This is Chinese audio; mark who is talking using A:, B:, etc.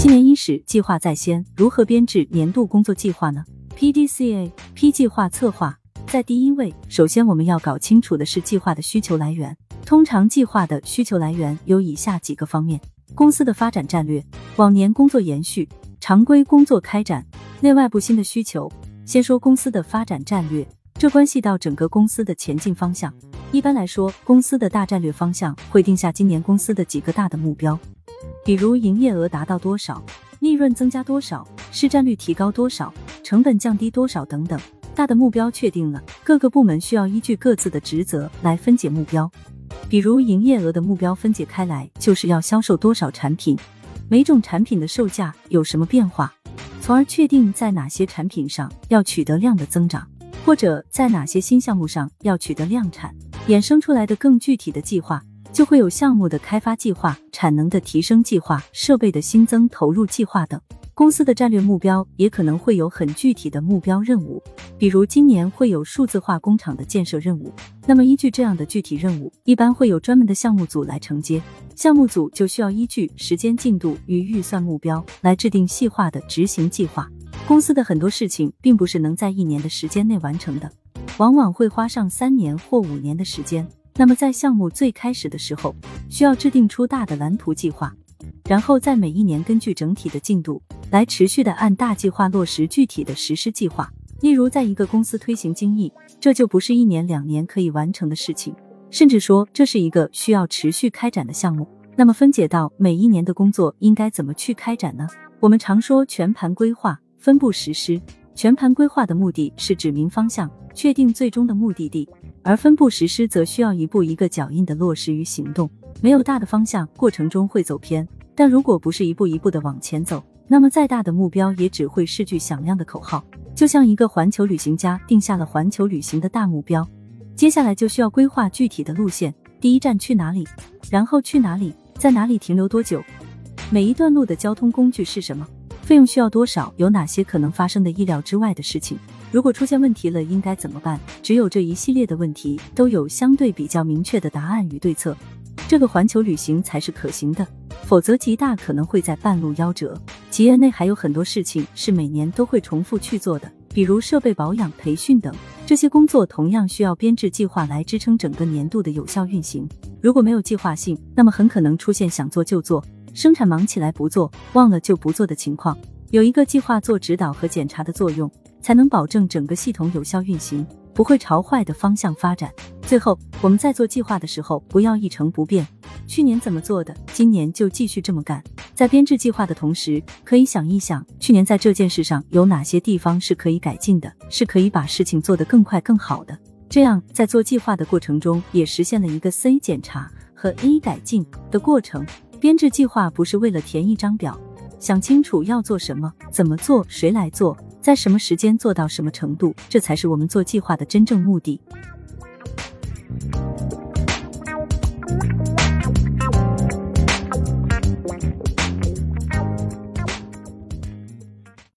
A: 新年伊始，计划在先，如何编制年度工作计划呢？P D C A P 计划策划在第一位。首先，我们要搞清楚的是计划的需求来源。通常计划的需求来源有以下几个方面：公司的发展战略、往年工作延续、常规工作开展、内外部新的需求。先说公司的发展战略，这关系到整个公司的前进方向。一般来说，公司的大战略方向会定下今年公司的几个大的目标。比如营业额达到多少，利润增加多少，市占率提高多少，成本降低多少等等，大的目标确定了，各个部门需要依据各自的职责来分解目标。比如营业额的目标分解开来，就是要销售多少产品，每种产品的售价有什么变化，从而确定在哪些产品上要取得量的增长，或者在哪些新项目上要取得量产，衍生出来的更具体的计划。就会有项目的开发计划、产能的提升计划、设备的新增投入计划等。公司的战略目标也可能会有很具体的目标任务，比如今年会有数字化工厂的建设任务。那么依据这样的具体任务，一般会有专门的项目组来承接。项目组就需要依据时间进度与预算目标来制定细化的执行计划。公司的很多事情并不是能在一年的时间内完成的，往往会花上三年或五年的时间。那么在项目最开始的时候，需要制定出大的蓝图计划，然后在每一年根据整体的进度来持续的按大计划落实具体的实施计划。例如，在一个公司推行精益，这就不是一年两年可以完成的事情，甚至说这是一个需要持续开展的项目。那么分解到每一年的工作应该怎么去开展呢？我们常说全盘规划，分步实施。全盘规划的目的是指明方向，确定最终的目的地。而分步实施则需要一步一个脚印的落实与行动，没有大的方向，过程中会走偏。但如果不是一步一步的往前走，那么再大的目标也只会是句响亮的口号。就像一个环球旅行家定下了环球旅行的大目标，接下来就需要规划具体的路线，第一站去哪里，然后去哪里，在哪里停留多久，每一段路的交通工具是什么，费用需要多少，有哪些可能发生的意料之外的事情。如果出现问题了，应该怎么办？只有这一系列的问题都有相对比较明确的答案与对策，这个环球旅行才是可行的，否则极大可能会在半路夭折。企业内还有很多事情是每年都会重复去做的，比如设备保养、培训等，这些工作同样需要编制计划来支撑整个年度的有效运行。如果没有计划性，那么很可能出现想做就做，生产忙起来不做，忘了就不做的情况。有一个计划做指导和检查的作用。才能保证整个系统有效运行，不会朝坏的方向发展。最后，我们在做计划的时候，不要一成不变，去年怎么做的，今年就继续这么干。在编制计划的同时，可以想一想，去年在这件事上有哪些地方是可以改进的，是可以把事情做得更快更好的。这样，在做计划的过程中，也实现了一个 C 检查和 A 改进的过程。编制计划不是为了填一张表，想清楚要做什么，怎么做，谁来做。在什么时间做到什么程度这才是我们做计划的真正目的。